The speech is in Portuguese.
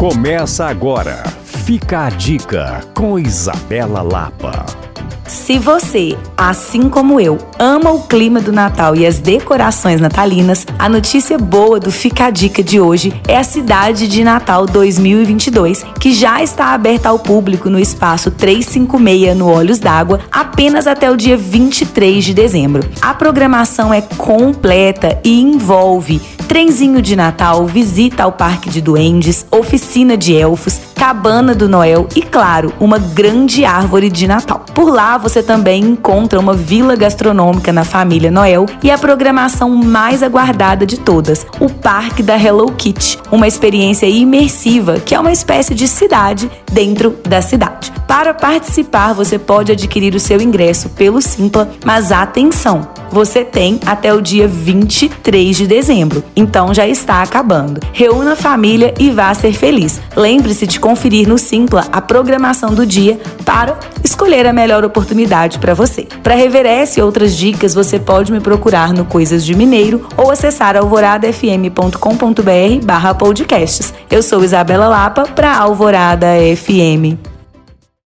Começa agora. Fica a dica com Isabela Lapa. Se você, assim como eu, ama o clima do Natal e as decorações natalinas, a notícia boa do Fica a Dica de hoje é a Cidade de Natal 2022, que já está aberta ao público no espaço 356 no Olhos d'Água, apenas até o dia 23 de dezembro. A programação é completa e envolve trenzinho de Natal, visita ao Parque de Duendes, oficina de elfos, cabana do Noel e, claro, uma grande árvore de Natal. Por lá você também encontra uma vila gastronômica na família Noel e a programação mais aguardada de todas, o Parque da Hello Kitty, uma experiência imersiva que é uma espécie de cidade dentro da cidade. Para participar, você pode adquirir o seu ingresso pelo Simpla, mas atenção! Você tem até o dia 23 de dezembro. Então já está acabando. Reúna a família e vá ser feliz. Lembre-se de conferir no Simpla a programação do dia para escolher a melhor oportunidade para você. Para rever essa e outras dicas, você pode me procurar no Coisas de Mineiro ou acessar alvoradafm.com.br barra podcasts. Eu sou Isabela Lapa para Alvorada FM.